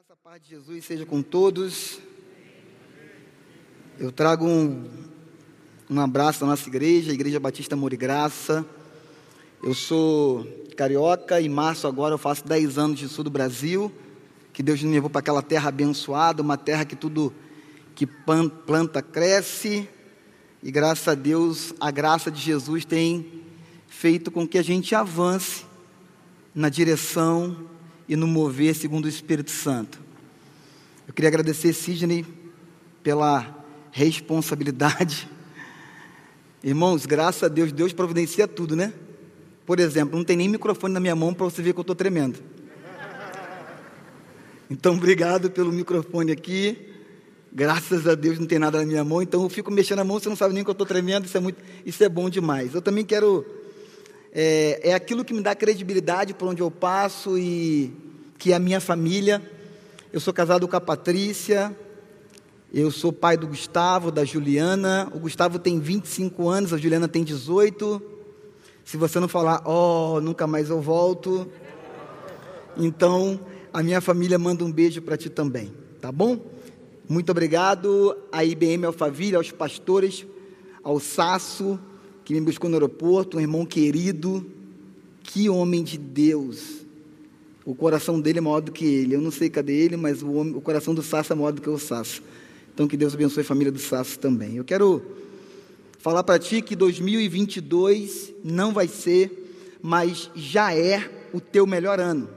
graça, a paz de Jesus seja com todos. Eu trago um, um abraço da nossa igreja, a Igreja Batista Amor e Graça. Eu sou carioca e em março agora eu faço 10 anos de sul do Brasil, que Deus me levou para aquela terra abençoada, uma terra que tudo que planta cresce. E graças a Deus, a graça de Jesus tem feito com que a gente avance na direção e no mover segundo o Espírito Santo. Eu queria agradecer Sidney pela responsabilidade. Irmãos, graças a Deus, Deus providencia tudo, né? Por exemplo, não tem nem microfone na minha mão para você ver que eu estou tremendo. Então, obrigado pelo microfone aqui. Graças a Deus não tem nada na minha mão, então eu fico mexendo a mão, você não sabe nem que eu estou tremendo, isso é, muito, isso é bom demais. Eu também quero é, é aquilo que me dá credibilidade por onde eu passo e que é a minha família. Eu sou casado com a Patrícia, eu sou pai do Gustavo, da Juliana. O Gustavo tem 25 anos, a Juliana tem 18. Se você não falar, oh, nunca mais eu volto. Então, a minha família manda um beijo para ti também, tá bom? Muito obrigado à IBM Alphaville, aos pastores, ao Sasso, que me buscou no aeroporto, um irmão querido, que homem de Deus. O coração dele é maior do que ele. Eu não sei cadê ele, mas o, homem, o coração do Sasso é maior do que o Sasso. Então que Deus abençoe a família do Sasso também. Eu quero falar para ti que 2022 não vai ser, mas já é o teu melhor ano.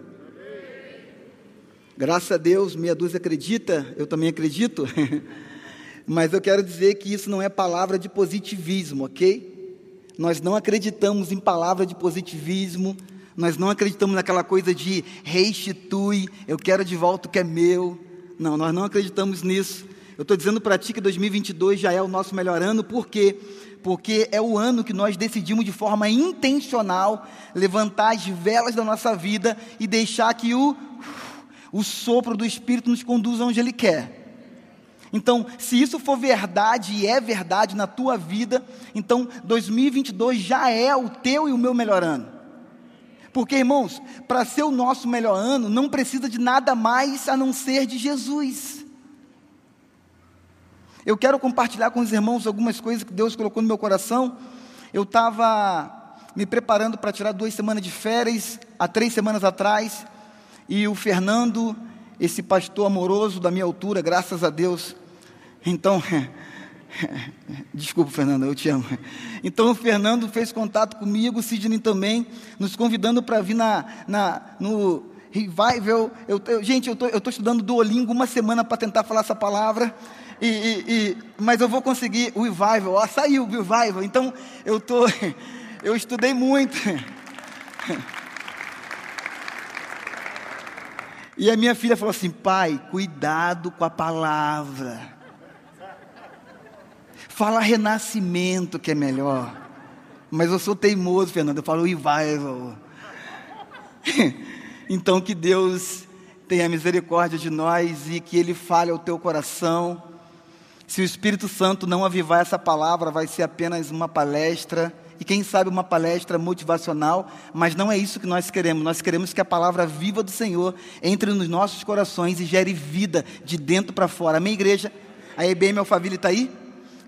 Graças a Deus, meia dúzia acredita, eu também acredito. mas eu quero dizer que isso não é palavra de positivismo, ok? Nós não acreditamos em palavra de positivismo, nós não acreditamos naquela coisa de restitui, eu quero de volta o que é meu. Não, nós não acreditamos nisso. Eu estou dizendo para ti que 2022 já é o nosso melhor ano, por quê? Porque é o ano que nós decidimos de forma intencional levantar as velas da nossa vida e deixar que o, o sopro do Espírito nos conduza onde Ele quer. Então, se isso for verdade e é verdade na tua vida, então 2022 já é o teu e o meu melhor ano. Porque, irmãos, para ser o nosso melhor ano, não precisa de nada mais a não ser de Jesus. Eu quero compartilhar com os irmãos algumas coisas que Deus colocou no meu coração. Eu estava me preparando para tirar duas semanas de férias, há três semanas atrás, e o Fernando, esse pastor amoroso da minha altura, graças a Deus, então, desculpa, Fernando, eu te amo. Então, o Fernando fez contato comigo, o Sidney também, nos convidando para vir na, na, no revival. Eu, eu, gente, eu estou estudando Duolingo uma semana para tentar falar essa palavra. E, e, e, mas eu vou conseguir o revival. Ó, saiu o revival. Então, eu, tô, eu estudei muito. E a minha filha falou assim: pai, cuidado com a palavra. Fala renascimento que é melhor. Mas eu sou teimoso, Fernando. Eu falo revival. então que Deus tenha misericórdia de nós e que Ele fale ao teu coração. Se o Espírito Santo não avivar essa palavra, vai ser apenas uma palestra. E quem sabe uma palestra motivacional, mas não é isso que nós queremos. Nós queremos que a palavra viva do Senhor entre nos nossos corações e gere vida de dentro para fora. Amém, igreja? A EBM Alphaville está aí?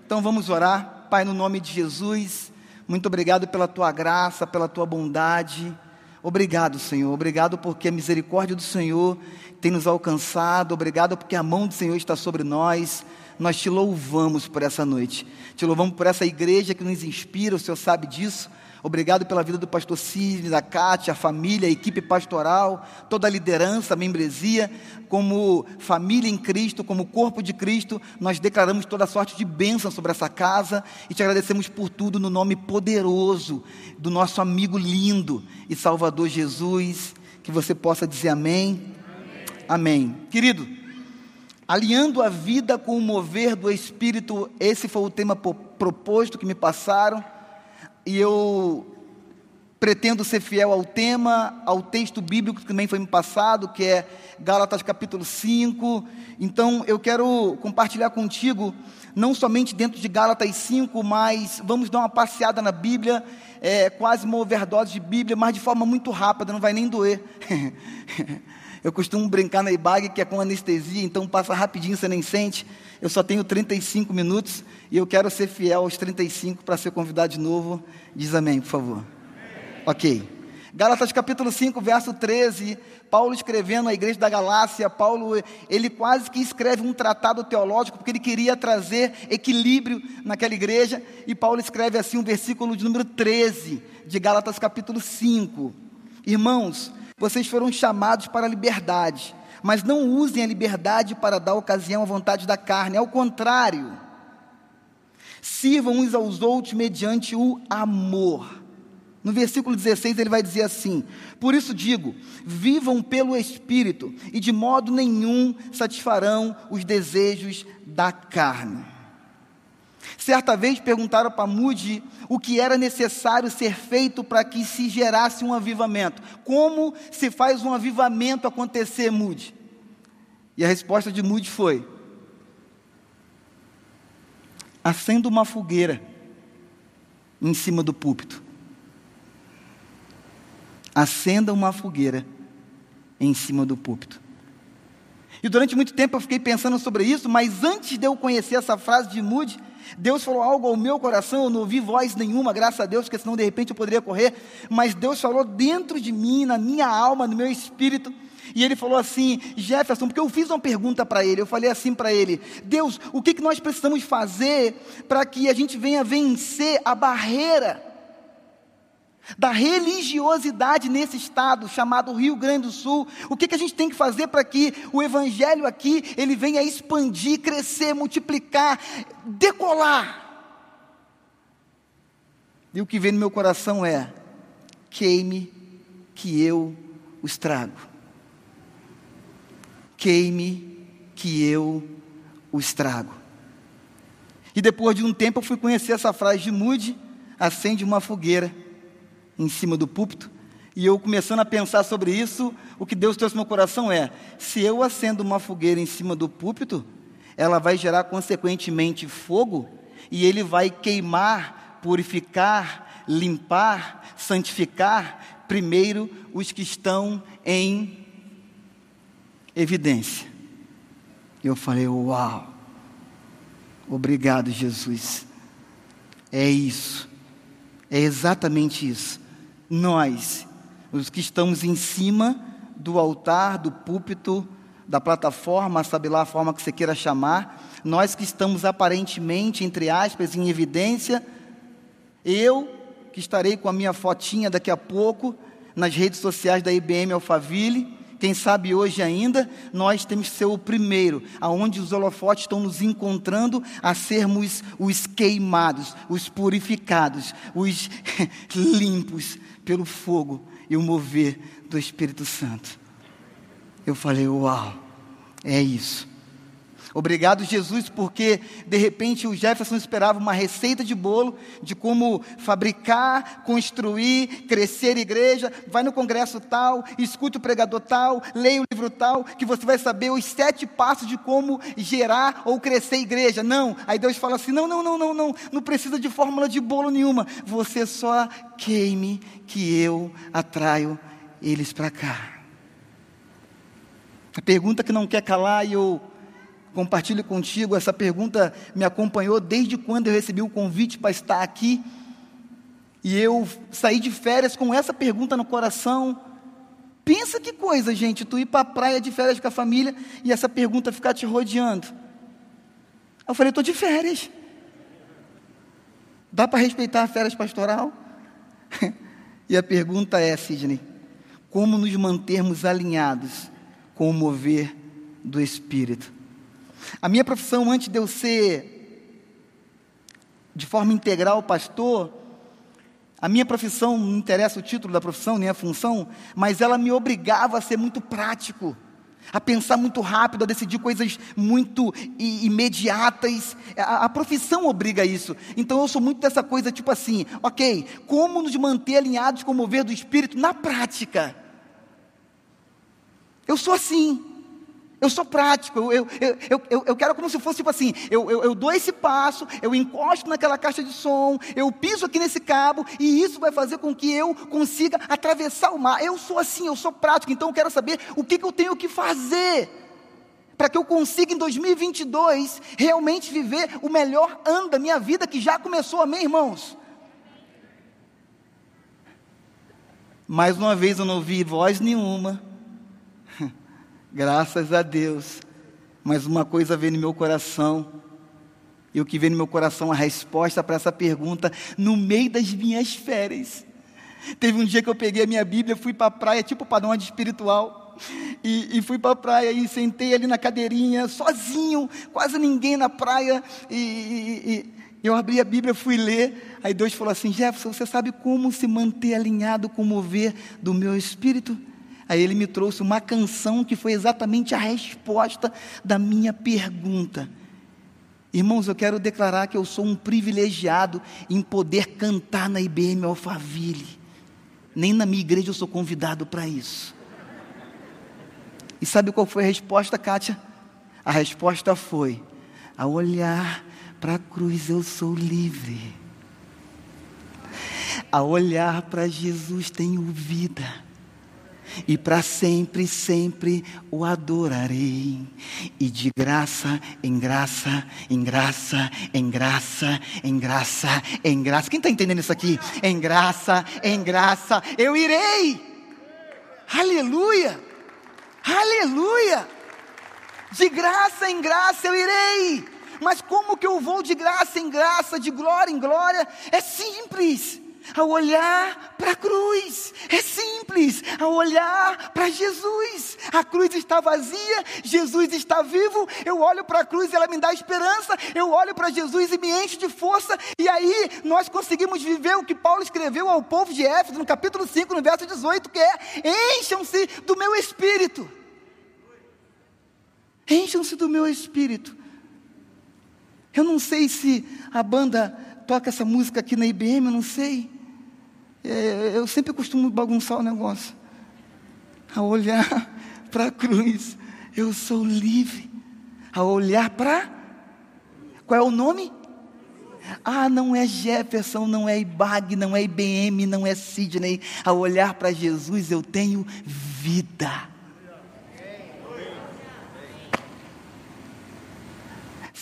Então vamos orar. Pai, no nome de Jesus, muito obrigado pela tua graça, pela tua bondade. Obrigado, Senhor. Obrigado porque a misericórdia do Senhor tem nos alcançado. Obrigado porque a mão do Senhor está sobre nós. Nós te louvamos por essa noite. Te louvamos por essa igreja que nos inspira, o Senhor sabe disso. Obrigado pela vida do pastor Cisne, da Cátia, a família, a equipe pastoral, toda a liderança, a membresia, como família em Cristo, como corpo de Cristo, nós declaramos toda sorte de bênção sobre essa casa e te agradecemos por tudo no nome poderoso do nosso amigo lindo e Salvador Jesus. Que você possa dizer amém. Amém. amém. Querido, alinhando a vida com o mover do Espírito, esse foi o tema proposto que me passaram e eu pretendo ser fiel ao tema, ao texto bíblico que também foi me passado, que é Gálatas capítulo 5. Então eu quero compartilhar contigo, não somente dentro de Gálatas 5, mas vamos dar uma passeada na Bíblia, é, quase uma overdose de Bíblia, mas de forma muito rápida, não vai nem doer. Eu costumo brincar na IBAG que é com anestesia, então passa rapidinho, você nem sente. Eu só tenho 35 minutos e eu quero ser fiel aos 35 para ser convidado de novo. Diz amém, por favor. Ok. Gálatas capítulo 5, verso 13, Paulo escrevendo à igreja da Galácia, Paulo, ele quase que escreve um tratado teológico, porque ele queria trazer equilíbrio naquela igreja, e Paulo escreve assim um versículo de número 13, de Gálatas capítulo 5. Irmãos, vocês foram chamados para a liberdade, mas não usem a liberdade para dar ocasião à vontade da carne, ao contrário, sirvam uns aos outros mediante o amor. No versículo 16 ele vai dizer assim: Por isso digo, vivam pelo Espírito, e de modo nenhum satisfarão os desejos da carne. Certa vez perguntaram para Mude o que era necessário ser feito para que se gerasse um avivamento. Como se faz um avivamento acontecer, Mude? E a resposta de Mude foi: acenda uma fogueira em cima do púlpito acenda uma fogueira em cima do púlpito. E durante muito tempo eu fiquei pensando sobre isso, mas antes de eu conhecer essa frase de Moody, Deus falou algo ao meu coração, eu não ouvi voz nenhuma, graças a Deus, porque senão de repente eu poderia correr, mas Deus falou dentro de mim, na minha alma, no meu espírito, e ele falou assim, Jefferson, porque eu fiz uma pergunta para ele, eu falei assim para ele: Deus, o que, que nós precisamos fazer para que a gente venha vencer a barreira da religiosidade nesse estado chamado Rio Grande do Sul. O que, que a gente tem que fazer para que o evangelho aqui ele venha expandir, crescer, multiplicar, decolar? E o que vem no meu coração é: queime que eu os trago. Queime que eu os trago. E depois de um tempo eu fui conhecer essa frase de Mude, acende uma fogueira em cima do púlpito, e eu começando a pensar sobre isso, o que Deus trouxe no meu coração é: se eu acendo uma fogueira em cima do púlpito, ela vai gerar consequentemente fogo, e ele vai queimar, purificar, limpar, santificar primeiro os que estão em evidência. Eu falei: Uau! Obrigado, Jesus. É isso. É exatamente isso nós, os que estamos em cima do altar, do púlpito, da plataforma, sabe lá a forma que você queira chamar, nós que estamos aparentemente, entre aspas, em evidência, eu que estarei com a minha fotinha daqui a pouco nas redes sociais da IBM Alphaville, quem sabe hoje ainda, nós temos que ser o primeiro, aonde os holofotes estão nos encontrando a sermos os queimados, os purificados, os limpos pelo fogo e o mover do Espírito Santo. Eu falei, uau, é isso. Obrigado, Jesus, porque de repente o Jefferson esperava uma receita de bolo de como fabricar, construir, crescer igreja. Vai no congresso tal, escute o pregador tal, leia o livro tal, que você vai saber os sete passos de como gerar ou crescer igreja. Não, aí Deus fala assim: não, não, não, não, não, não precisa de fórmula de bolo nenhuma. Você só queime que eu atraio eles para cá. A pergunta que não quer calar e eu compartilho contigo. Essa pergunta me acompanhou desde quando eu recebi o convite para estar aqui. E eu saí de férias com essa pergunta no coração. Pensa que coisa, gente, tu ir para a praia de férias com a família e essa pergunta ficar te rodeando. Eu falei, estou de férias. Dá para respeitar a férias pastoral? e a pergunta é, Sidney, como nos mantermos alinhados com o mover do Espírito? A minha profissão, antes de eu ser de forma integral pastor, a minha profissão, não interessa o título da profissão, nem a função, mas ela me obrigava a ser muito prático, a pensar muito rápido, a decidir coisas muito imediatas. A, a profissão obriga isso. Então eu sou muito dessa coisa, tipo assim, ok, como nos manter alinhados com o mover do Espírito na prática? Eu sou assim. Eu sou prático, eu, eu, eu, eu, quero como se fosse tipo assim: eu, eu, eu dou esse passo, eu encosto naquela caixa de som, eu piso aqui nesse cabo, e isso vai fazer com que eu consiga atravessar o mar. Eu sou assim, eu sou prático, então eu quero saber o que, que eu tenho que fazer para que eu consiga em 2022 realmente viver o melhor ano da minha vida que já começou, amém, irmãos? Mais uma vez eu não ouvi voz nenhuma, graças a Deus, mas uma coisa veio no meu coração, e o que veio no meu coração, a resposta para essa pergunta, no meio das minhas férias. Teve um dia que eu peguei a minha Bíblia, fui para a praia, tipo padrão de espiritual, e, e fui para a praia e sentei ali na cadeirinha, sozinho, quase ninguém na praia. E, e, eu abri a Bíblia, fui ler. Aí Deus falou assim: Jefferson, você sabe como se manter alinhado com o mover do meu espírito? Aí ele me trouxe uma canção que foi exatamente a resposta da minha pergunta. Irmãos, eu quero declarar que eu sou um privilegiado em poder cantar na IBM Alphaville. Nem na minha igreja eu sou convidado para isso. E sabe qual foi a resposta, Kátia? A resposta foi: a olhar para a cruz eu sou livre. A olhar para Jesus tenho vida. E para sempre, sempre o adorarei. E de graça em graça, em graça, em graça, em graça, em graça. Quem está entendendo isso aqui? Em graça, em graça, eu irei. Aleluia. Aleluia! De graça em graça eu irei. Mas como que eu vou de graça em graça, de glória em glória? É simples. Ao olhar para a cruz, é simples, ao olhar para Jesus, a cruz está vazia, Jesus está vivo. Eu olho para a cruz e ela me dá esperança. Eu olho para Jesus e me enche de força. E aí nós conseguimos viver o que Paulo escreveu ao povo de Éfeso, no capítulo 5, no verso 18, que é: encham-se do meu espírito. Encham-se do meu espírito. Eu não sei se a banda toca essa música aqui na IBM, eu não sei. É, eu sempre costumo bagunçar o negócio. A olhar para a cruz, eu sou livre. A olhar para. Qual é o nome? Ah, não é Jefferson, não é IBAG, não é IBM, não é Sidney. A olhar para Jesus, eu tenho vida.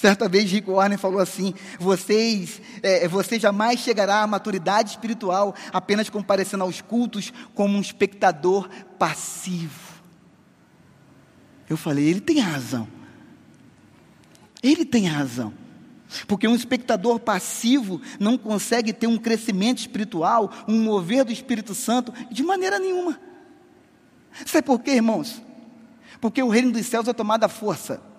Certa vez Rick Warner falou assim: vocês, é, você jamais chegará à maturidade espiritual apenas comparecendo aos cultos como um espectador passivo. Eu falei, ele tem razão. Ele tem razão. Porque um espectador passivo não consegue ter um crescimento espiritual, um mover do Espírito Santo, de maneira nenhuma. Sabe por quê, irmãos? Porque o reino dos céus é tomado à força.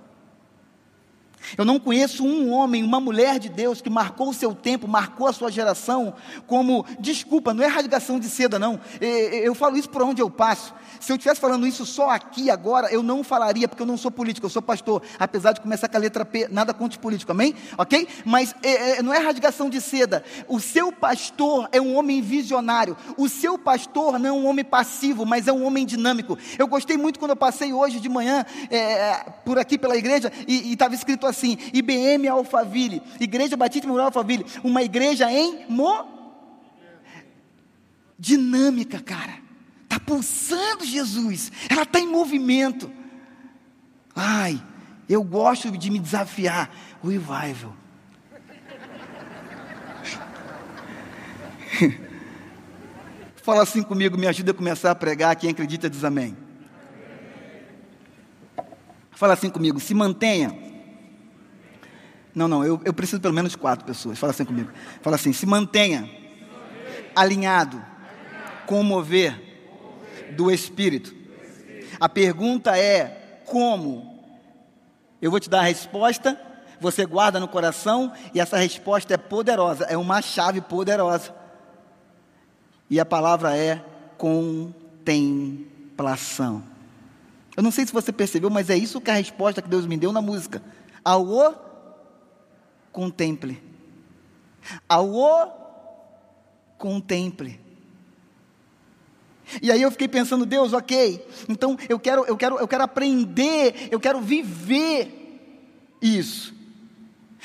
Eu não conheço um homem, uma mulher de Deus que marcou o seu tempo, marcou a sua geração como, desculpa, não é rasgação de seda, não. Eu falo isso por onde eu passo. Se eu estivesse falando isso só aqui agora, eu não falaria, porque eu não sou político, eu sou pastor. Apesar de começar com a letra P, nada contra político, amém? Ok? Mas é, é, não é rasgação de seda. O seu pastor é um homem visionário. O seu pastor não é um homem passivo, mas é um homem dinâmico. Eu gostei muito quando eu passei hoje de manhã é, por aqui pela igreja e estava escrito assim: IBM Alphaville, Igreja Batista Memorial Alphaville, uma igreja em mo dinâmica, cara. Está pulsando Jesus, ela está em movimento. Ai, eu gosto de me desafiar. O revival. Fala assim comigo, me ajuda a começar a pregar. Quem acredita diz amém. Fala assim comigo, se mantenha. Não, não, eu, eu preciso pelo menos quatro pessoas. Fala assim comigo. Fala assim, se mantenha alinhado com o mover do Espírito. A pergunta é: como? Eu vou te dar a resposta, você guarda no coração, e essa resposta é poderosa, é uma chave poderosa. E a palavra é contemplação. Eu não sei se você percebeu, mas é isso que a resposta que Deus me deu na música. Ao contemple. Ao o contemple. E aí eu fiquei pensando, Deus, ok, então eu quero, eu quero, eu quero aprender, eu quero viver isso.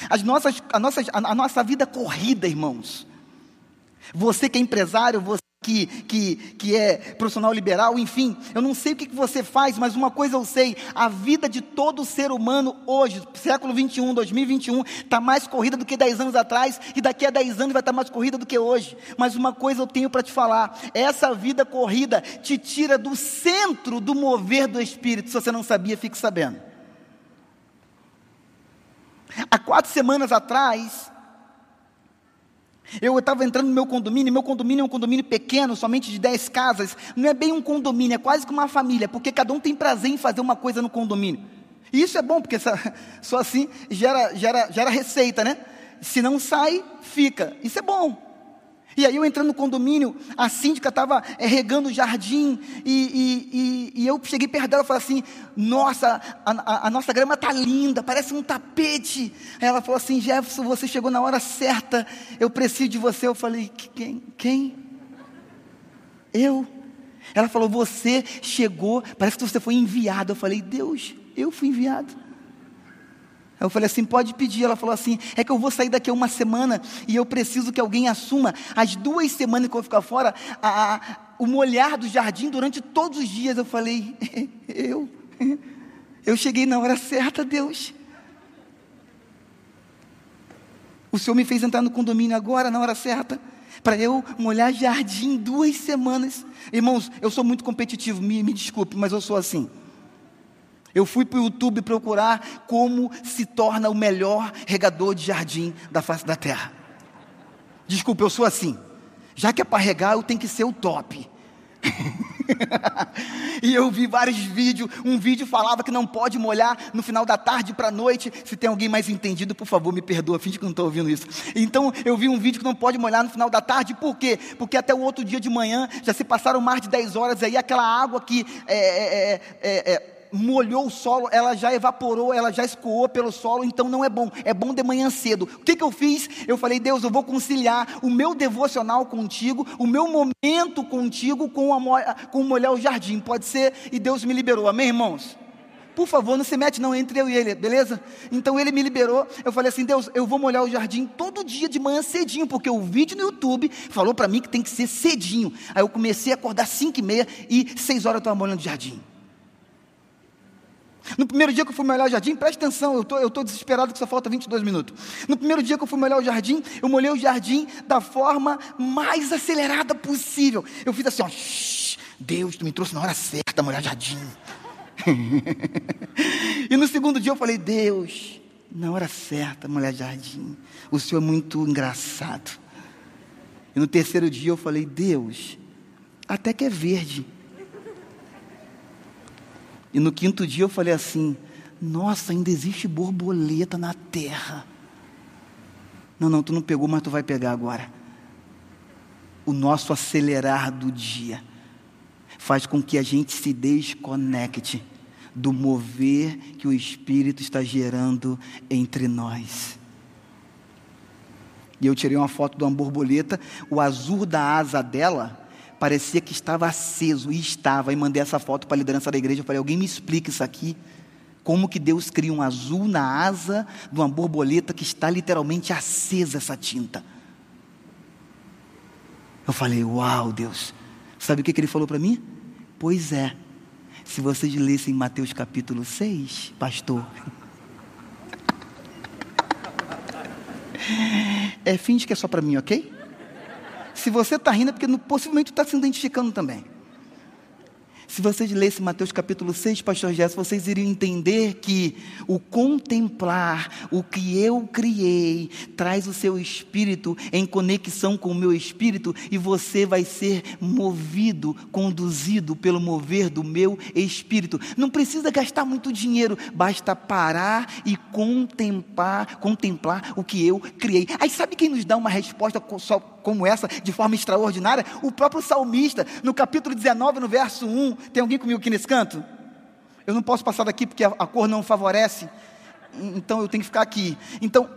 As nossas, a, nossa, a nossa vida corrida, irmãos. Você que é empresário, você que, que, que é profissional liberal, enfim, eu não sei o que você faz, mas uma coisa eu sei: a vida de todo ser humano hoje, século 21, 2021, está mais corrida do que 10 anos atrás, e daqui a 10 anos vai estar tá mais corrida do que hoje. Mas uma coisa eu tenho para te falar: essa vida corrida te tira do centro do mover do Espírito. Se você não sabia, fique sabendo. Há quatro semanas atrás, eu estava entrando no meu condomínio, meu condomínio é um condomínio pequeno, somente de 10 casas. Não é bem um condomínio, é quase que uma família, porque cada um tem prazer em fazer uma coisa no condomínio. E isso é bom, porque só assim gera, gera, gera receita, né? Se não sai, fica. Isso é bom. E aí eu entrando no condomínio, a síndica estava é, regando o jardim, e, e, e, e, eu cheguei perto dela e falei assim, nossa, a, a, a nossa grama está linda, parece um tapete. Aí ela falou assim, Jefferson, você chegou na hora certa, eu preciso de você. Eu falei, quem? Quem? Eu? Ela falou, você chegou, parece que você foi enviado. Eu falei, Deus, eu fui enviado. Eu falei assim: pode pedir. Ela falou assim: é que eu vou sair daqui a uma semana e eu preciso que alguém assuma as duas semanas que eu vou ficar fora, a, a, o molhar do jardim durante todos os dias. Eu falei: eu, eu cheguei na hora certa, Deus. O Senhor me fez entrar no condomínio agora, na hora certa, para eu molhar jardim duas semanas. Irmãos, eu sou muito competitivo, me, me desculpe, mas eu sou assim. Eu fui para o YouTube procurar como se torna o melhor regador de jardim da face da terra. Desculpa, eu sou assim. Já que é para regar, eu tenho que ser o top. e eu vi vários vídeos. Um vídeo falava que não pode molhar no final da tarde para a noite. Se tem alguém mais entendido, por favor, me perdoa, finge que não estou ouvindo isso. Então eu vi um vídeo que não pode molhar no final da tarde. Por quê? Porque até o outro dia de manhã já se passaram mais de 10 horas aí, aquela água que é, é, é, é, é molhou o solo, ela já evaporou, ela já escoou pelo solo, então não é bom. É bom de manhã cedo. O que, que eu fiz? Eu falei, Deus, eu vou conciliar o meu devocional contigo, o meu momento contigo com, a, com molhar o jardim. Pode ser? E Deus me liberou. Amém, irmãos? Por favor, não se mete não entre eu e ele, beleza? Então ele me liberou. Eu falei assim, Deus, eu vou molhar o jardim todo dia de manhã cedinho, porque o vídeo no YouTube falou para mim que tem que ser cedinho. Aí eu comecei a acordar 5 e meia e 6 horas eu estava molhando o jardim. No primeiro dia que eu fui molhar o jardim, preste atenção, eu tô, estou tô desesperado que só falta 22 minutos. No primeiro dia que eu fui molhar o jardim, eu molhei o jardim da forma mais acelerada possível. Eu fiz assim, ó, Deus, tu me trouxe na hora certa molhar o jardim. e no segundo dia eu falei, Deus, na hora certa molhar o jardim. O Senhor é muito engraçado. E no terceiro dia eu falei, Deus, até que é verde. E no quinto dia eu falei assim: Nossa, ainda existe borboleta na terra. Não, não, tu não pegou, mas tu vai pegar agora. O nosso acelerar do dia faz com que a gente se desconecte do mover que o Espírito está gerando entre nós. E eu tirei uma foto de uma borboleta, o azul da asa dela parecia que estava aceso, e estava, e mandei essa foto para a liderança da igreja, eu falei, alguém me explica isso aqui, como que Deus cria um azul na asa de uma borboleta que está literalmente acesa essa tinta. Eu falei, uau Deus, sabe o que, que ele falou para mim? Pois é, se vocês lessem Mateus capítulo 6, pastor, é, finge que é só para mim, ok? Se você está rindo, é porque possivelmente está se identificando também. Se vocês lessem Mateus capítulo 6, pastor Jess, vocês iriam entender que o contemplar o que eu criei traz o seu espírito em conexão com o meu espírito e você vai ser movido, conduzido pelo mover do meu espírito. Não precisa gastar muito dinheiro, basta parar e contemplar, contemplar o que eu criei. Aí sabe quem nos dá uma resposta como essa de forma extraordinária? O próprio salmista, no capítulo 19, no verso 1, tem alguém comigo aqui nesse canto? Eu não posso passar daqui porque a, a cor não favorece. Então eu tenho que ficar aqui. Então,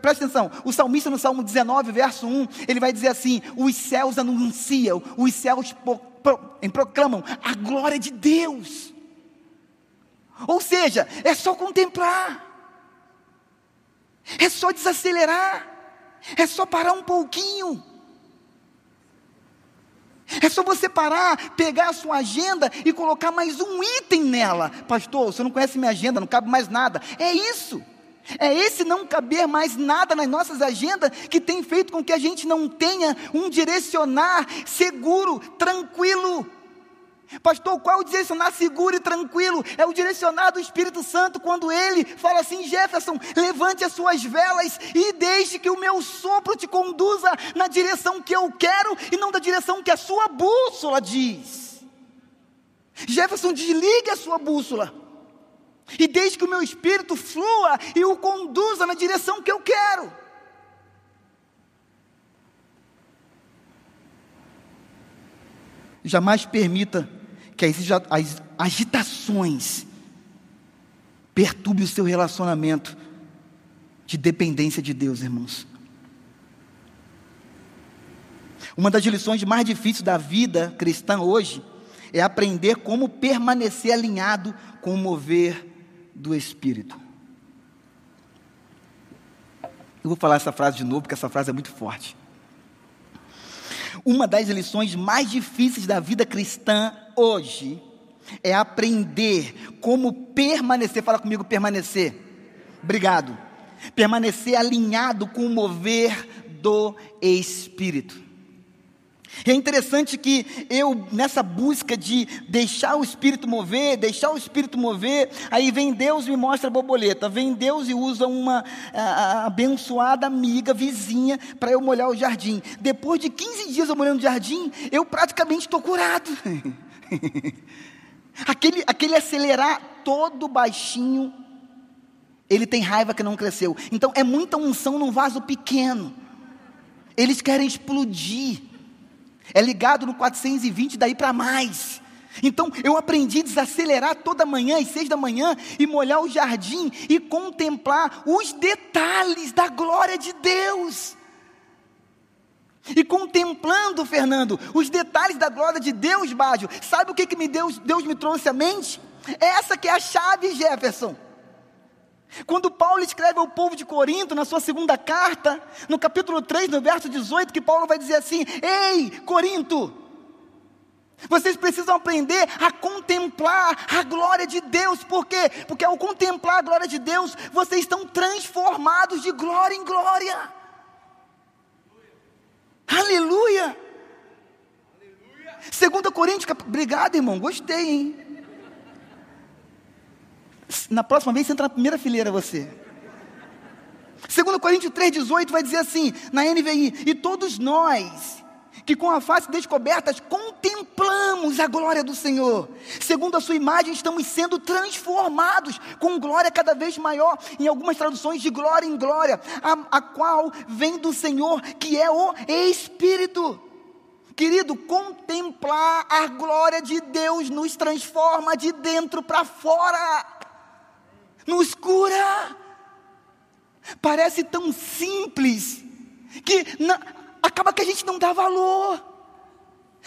preste atenção, o salmista no Salmo 19, verso 1, ele vai dizer assim: os céus anunciam, os céus pro, proclamam a glória de Deus. Ou seja, é só contemplar, é só desacelerar, é só parar um pouquinho. É só você parar, pegar a sua agenda e colocar mais um item nela. Pastor, você não conhece minha agenda, não cabe mais nada. É isso. É esse não caber mais nada nas nossas agendas que tem feito com que a gente não tenha um direcionar seguro, tranquilo. Pastor, qual é o direcionar seguro e tranquilo? É o direcionar do Espírito Santo quando ele fala assim: Jefferson, levante as suas velas e deixe que o meu sopro te conduza na direção que eu quero e não da direção que a sua bússola diz. Jefferson, desligue a sua bússola e deixe que o meu espírito flua e o conduza na direção que eu quero. Jamais permita que as agitações perturbe o seu relacionamento de dependência de Deus, irmãos. Uma das lições mais difíceis da vida cristã hoje é aprender como permanecer alinhado com o mover do Espírito. Eu vou falar essa frase de novo, porque essa frase é muito forte. Uma das lições mais difíceis da vida cristã hoje é aprender como permanecer. Fala comigo, permanecer. Obrigado. Permanecer alinhado com o mover do Espírito. É interessante que eu, nessa busca de deixar o Espírito mover, deixar o Espírito mover, aí vem Deus e me mostra a borboleta, vem Deus e usa uma a, a, abençoada amiga, vizinha, para eu molhar o jardim. Depois de 15 dias eu molhando o jardim, eu praticamente estou curado. aquele, aquele acelerar todo baixinho, ele tem raiva que não cresceu. Então é muita unção num vaso pequeno. Eles querem explodir. É ligado no 420 daí para mais. Então eu aprendi a desacelerar toda manhã às seis da manhã e molhar o jardim e contemplar os detalhes da glória de Deus. E contemplando, Fernando, os detalhes da glória de Deus, Bádio, sabe o que, que me Deus, Deus me trouxe à mente? Essa que é a chave, Jefferson. Quando Paulo escreve ao povo de Corinto, na sua segunda carta, no capítulo 3, no verso 18, que Paulo vai dizer assim: Ei, Corinto, vocês precisam aprender a contemplar a glória de Deus, por quê? Porque ao contemplar a glória de Deus, vocês estão transformados de glória em glória. Aleluia! Segunda Coríntios, obrigado irmão, gostei, hein? Na próxima vez você entra na primeira fileira você. 2 Coríntios 3,18 vai dizer assim, na NVI, e todos nós, que com a face descobertas contemplamos a glória do Senhor, segundo a sua imagem estamos sendo transformados com glória cada vez maior, em algumas traduções de glória em glória, a, a qual vem do Senhor, que é o Espírito. Querido, contemplar a glória de Deus nos transforma de dentro para fora nos cura. Parece tão simples que acaba que a gente não dá valor.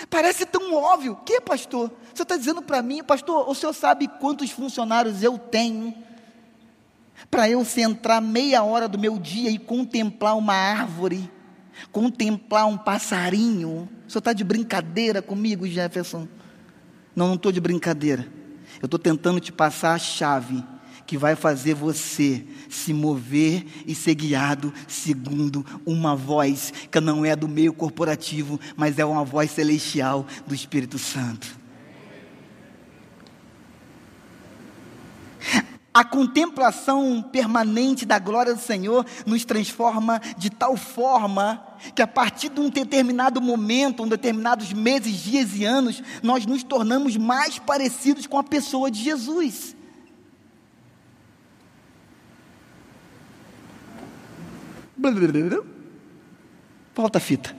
Parece tão óbvio. Que, pastor? Você está dizendo para mim, pastor, o senhor sabe quantos funcionários eu tenho? Para eu centrar meia hora do meu dia e contemplar uma árvore, contemplar um passarinho. O senhor está de brincadeira comigo, Jefferson? Não, não estou de brincadeira. Eu estou tentando te passar a chave que vai fazer você se mover e ser guiado segundo uma voz que não é do meio corporativo, mas é uma voz celestial do Espírito Santo. A contemplação permanente da glória do Senhor nos transforma de tal forma que a partir de um determinado momento, um determinados meses, dias e anos, nós nos tornamos mais parecidos com a pessoa de Jesus. Volta a fita.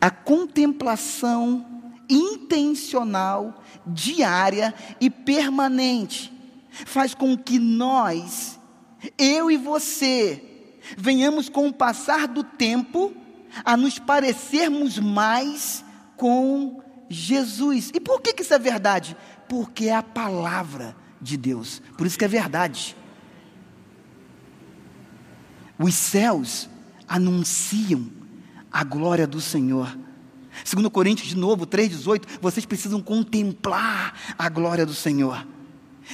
A contemplação intencional, diária e permanente faz com que nós, eu e você, venhamos com o passar do tempo a nos parecermos mais com Jesus. E por que, que isso é verdade? Porque é a palavra de Deus. Por isso que é verdade. Os céus anunciam a glória do Senhor. Segundo Coríntios, de novo, 3,18, vocês precisam contemplar a glória do Senhor.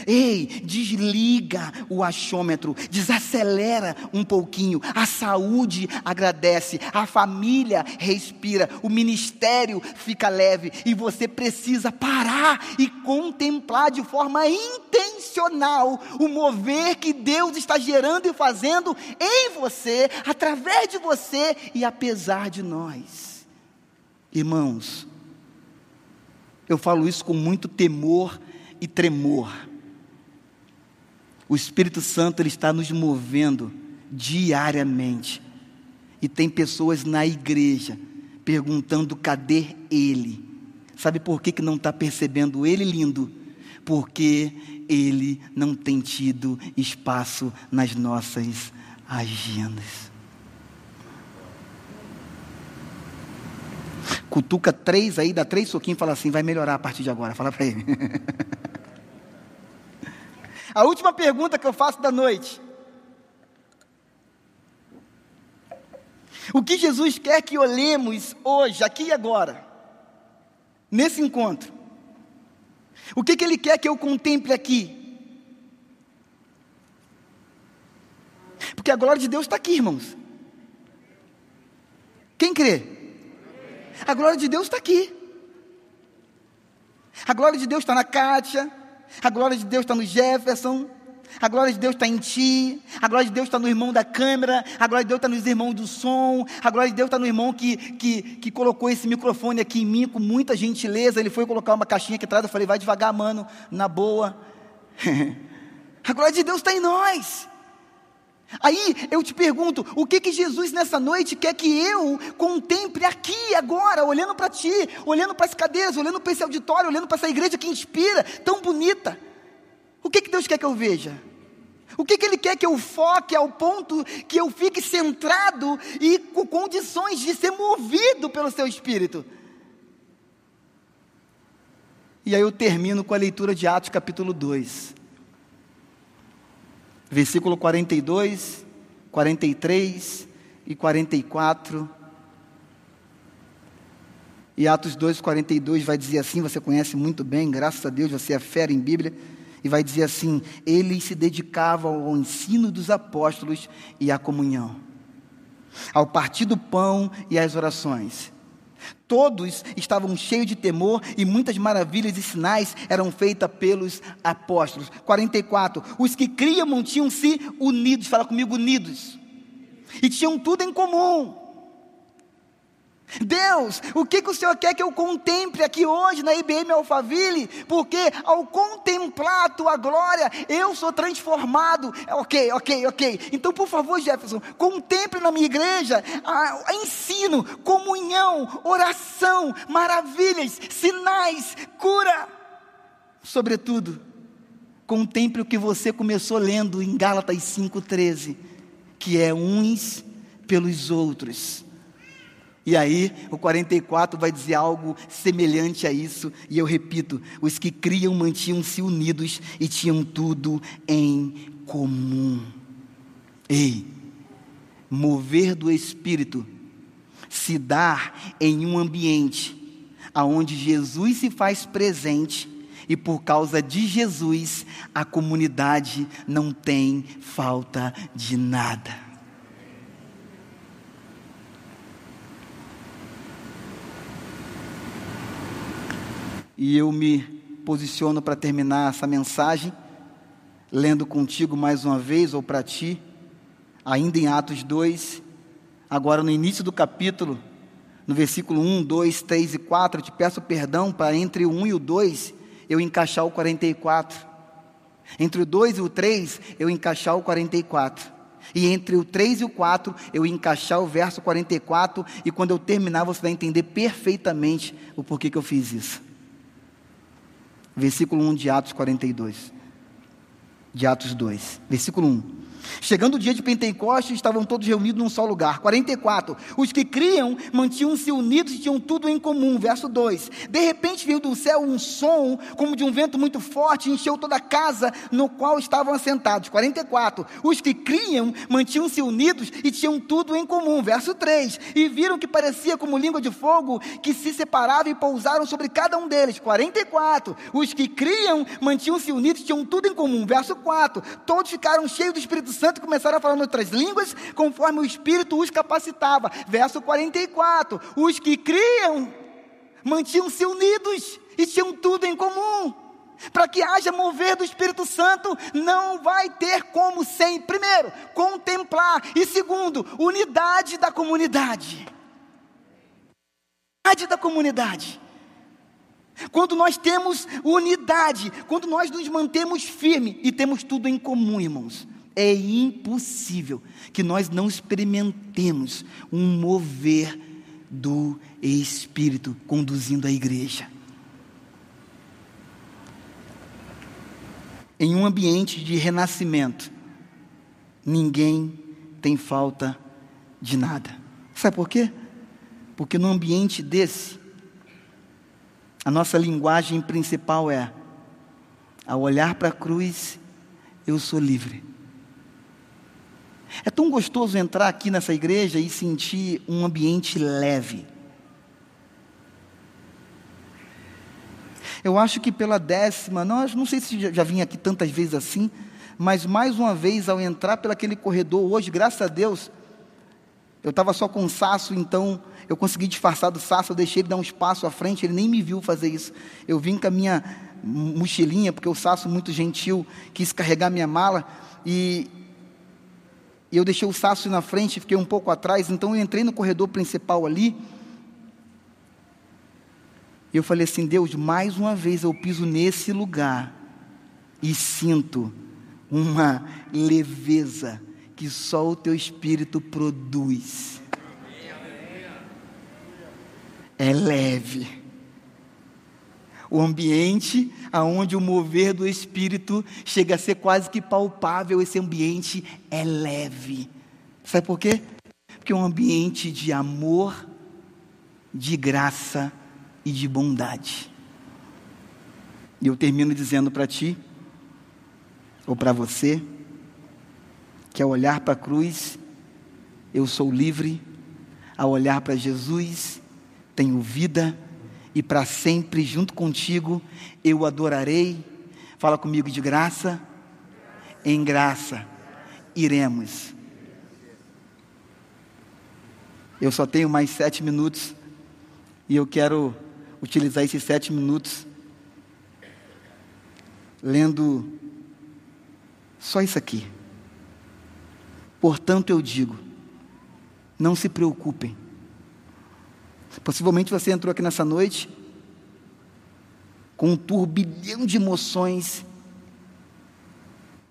Ei, desliga o achômetro, desacelera um pouquinho. A saúde agradece, a família respira, o ministério fica leve e você precisa parar e contemplar de forma intencional o mover que Deus está gerando e fazendo em você, através de você e apesar de nós. Irmãos, eu falo isso com muito temor e tremor o Espírito Santo ele está nos movendo diariamente. E tem pessoas na igreja perguntando: cadê ele? Sabe por que, que não está percebendo ele, lindo? Porque ele não tem tido espaço nas nossas agendas. Cutuca três aí, dá três soquinhos e fala assim: vai melhorar a partir de agora. Fala para ele. A última pergunta que eu faço da noite. O que Jesus quer que olhemos hoje, aqui e agora, nesse encontro? O que, que Ele quer que eu contemple aqui? Porque a glória de Deus está aqui, irmãos. Quem crê? A glória de Deus está aqui. A glória de Deus está na Kátia, a glória de Deus está no Jefferson. A glória de Deus está em ti, a glória de Deus está no irmão da câmera, a glória de Deus está nos irmãos do som, a glória de Deus está no irmão que, que, que colocou esse microfone aqui em mim com muita gentileza. Ele foi colocar uma caixinha aqui atrás, eu falei, vai devagar, mano, na boa. a glória de Deus está em nós. Aí eu te pergunto, o que que Jesus nessa noite quer que eu contemple aqui, agora, olhando para ti, olhando para as cadeiras, olhando para esse auditório, olhando para essa igreja que inspira, tão bonita. O que que Deus quer que eu veja? O que que Ele quer que eu foque ao ponto que eu fique centrado e com condições de ser movido pelo Seu Espírito? E aí eu termino com a leitura de Atos capítulo 2 versículo 42, 43 e 44. E Atos 2, 42 vai dizer assim: você conhece muito bem, graças a Deus, você é fera em Bíblia. E vai dizer assim: eles se dedicavam ao ensino dos apóstolos e à comunhão, ao partir do pão e às orações. Todos estavam cheios de temor e muitas maravilhas e sinais eram feitas pelos apóstolos. 44. Os que criam mantinham-se unidos, fala comigo, unidos. E tinham tudo em comum. Deus, o que, que o Senhor quer que eu contemple aqui hoje na IBM Alphaville? Porque ao contemplar a tua glória, eu sou transformado. Ok, ok, ok. Então, por favor, Jefferson, contemple na minha igreja a, a ensino, comunhão, oração, maravilhas, sinais, cura. Sobretudo, contemple o que você começou lendo em Gálatas 5,13, que é uns pelos outros e aí, o 44 vai dizer algo semelhante a isso, e eu repito: os que criam mantinham-se unidos e tinham tudo em comum. Ei, mover do Espírito se dá em um ambiente aonde Jesus se faz presente e por causa de Jesus a comunidade não tem falta de nada. E eu me posiciono para terminar essa mensagem, lendo contigo mais uma vez, ou para ti, ainda em Atos 2, agora no início do capítulo, no versículo 1, 2, 3 e 4, eu te peço perdão para entre o 1 e o 2 eu encaixar o 44. Entre o 2 e o 3 eu encaixar o 44. E entre o 3 e o 4 eu encaixar o verso 44 e quando eu terminar você vai entender perfeitamente o porquê que eu fiz isso versículo 1 de Atos 42. De Atos 2, versículo 1. Chegando o dia de Pentecostes, estavam todos reunidos num só lugar. 44. Os que criam mantinham-se unidos e tinham tudo em comum. Verso 2. De repente veio do céu um som, como de um vento muito forte, e encheu toda a casa no qual estavam assentados. 44. Os que criam mantinham-se unidos e tinham tudo em comum. Verso 3. E viram que parecia como língua de fogo que se separava e pousaram sobre cada um deles. 44. Os que criam mantinham-se unidos e tinham tudo em comum. Verso 4. Todos ficaram cheios do Espírito Santo e começaram a falar em outras línguas, conforme o Espírito os capacitava. Verso 44: Os que criam mantinham-se unidos e tinham tudo em comum. Para que haja mover do Espírito Santo, não vai ter como sem, primeiro, contemplar, e segundo, unidade da comunidade. Unidade da comunidade. Quando nós temos unidade, quando nós nos mantemos firmes e temos tudo em comum, irmãos, é impossível que nós não experimentemos um mover do Espírito conduzindo a igreja. Em um ambiente de renascimento, ninguém tem falta de nada. Sabe por quê? Porque no ambiente desse, a nossa linguagem principal é: ao olhar para a cruz, eu sou livre. É tão gostoso entrar aqui nessa igreja e sentir um ambiente leve. Eu acho que pela décima, nós não sei se já, já vim aqui tantas vezes assim, mas mais uma vez ao entrar pelaquele corredor hoje, graças a Deus, eu estava só com o Saço, então eu consegui disfarçar do Saço, eu deixei ele dar um espaço à frente, ele nem me viu fazer isso. Eu vim com a minha mochilinha, porque o Saço, muito gentil, quis carregar minha mala, e, e eu deixei o Saço na frente, fiquei um pouco atrás, então eu entrei no corredor principal ali, e eu falei assim: Deus, mais uma vez eu piso nesse lugar e sinto uma leveza que só o teu espírito produz. É leve. O ambiente aonde o mover do espírito chega a ser quase que palpável, esse ambiente é leve. Sabe por quê? Porque é um ambiente de amor, de graça e de bondade. E eu termino dizendo para ti, ou para você, que ao olhar para a cruz, eu sou livre, ao olhar para Jesus, tenho vida, e para sempre junto contigo eu adorarei. Fala comigo de graça, em graça iremos. Eu só tenho mais sete minutos e eu quero utilizar esses sete minutos lendo só isso aqui. Portanto, eu digo: não se preocupem. Possivelmente você entrou aqui nessa noite com um turbilhão de emoções,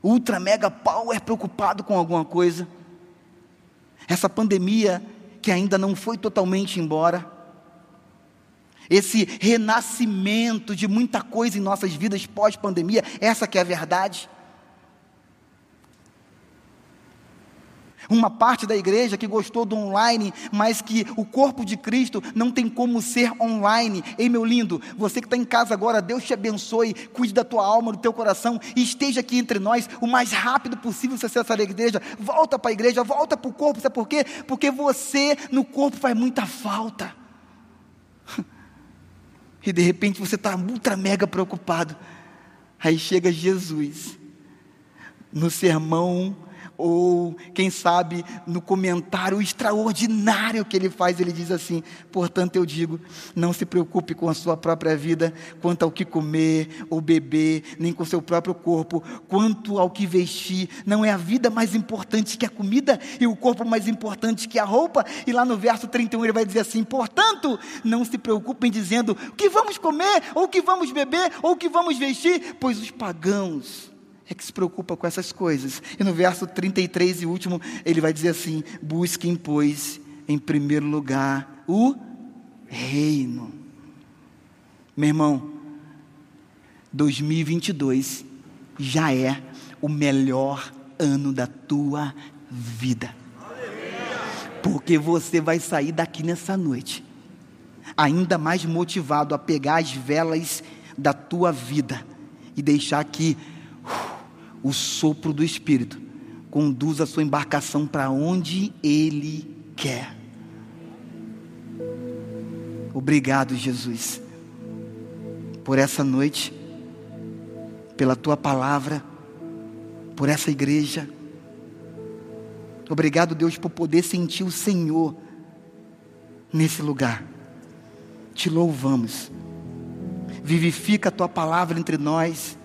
ultra mega power preocupado com alguma coisa. Essa pandemia que ainda não foi totalmente embora. Esse renascimento de muita coisa em nossas vidas pós-pandemia, essa que é a verdade. Uma parte da igreja que gostou do online, mas que o corpo de Cristo não tem como ser online. Ei, meu lindo, você que está em casa agora, Deus te abençoe, cuide da tua alma, do teu coração e esteja aqui entre nós o mais rápido possível você acessar a igreja. Volta para a igreja, volta para o corpo, sabe por quê? Porque você no corpo faz muita falta. E de repente você está ultra mega preocupado. Aí chega Jesus no sermão ou quem sabe no comentário extraordinário que ele faz, ele diz assim: portanto eu digo, não se preocupe com a sua própria vida, quanto ao que comer ou beber, nem com seu próprio corpo, quanto ao que vestir, não é a vida mais importante que a comida e o corpo mais importante que a roupa. E lá no verso 31 ele vai dizer assim: portanto, não se preocupem dizendo o que vamos comer, ou o que vamos beber, ou o que vamos vestir, pois os pagãos é que se preocupa com essas coisas. E no verso 33 e último, ele vai dizer assim: busquem, pois, em primeiro lugar o reino. Meu irmão, 2022 já é o melhor ano da tua vida. Porque você vai sair daqui nessa noite ainda mais motivado a pegar as velas da tua vida e deixar que uh, o sopro do Espírito conduza a sua embarcação para onde Ele quer. Obrigado, Jesus, por essa noite, pela tua palavra, por essa igreja. Obrigado, Deus, por poder sentir o Senhor nesse lugar. Te louvamos. Vivifica a tua palavra entre nós,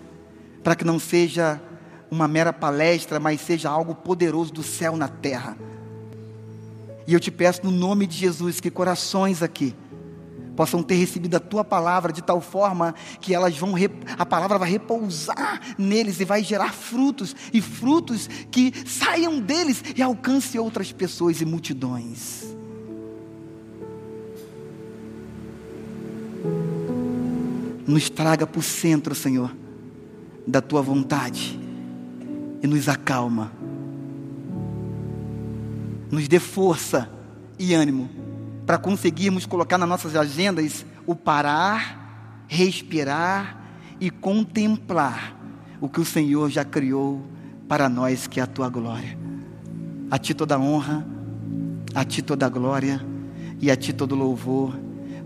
para que não seja uma mera palestra, mas seja algo poderoso do céu na terra. E eu te peço no nome de Jesus que corações aqui possam ter recebido a tua palavra de tal forma que elas vão a palavra vai repousar neles e vai gerar frutos e frutos que saiam deles e alcance outras pessoas e multidões. Nos traga para o centro, Senhor, da tua vontade e nos acalma. Nos dê força e ânimo para conseguirmos colocar nas nossas agendas o parar, respirar e contemplar o que o Senhor já criou para nós, que é a tua glória. A ti toda honra, a ti toda glória e a ti todo louvor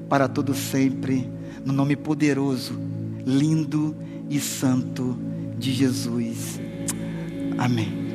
para todo sempre, no nome poderoso, lindo e santo de Jesus. Amém.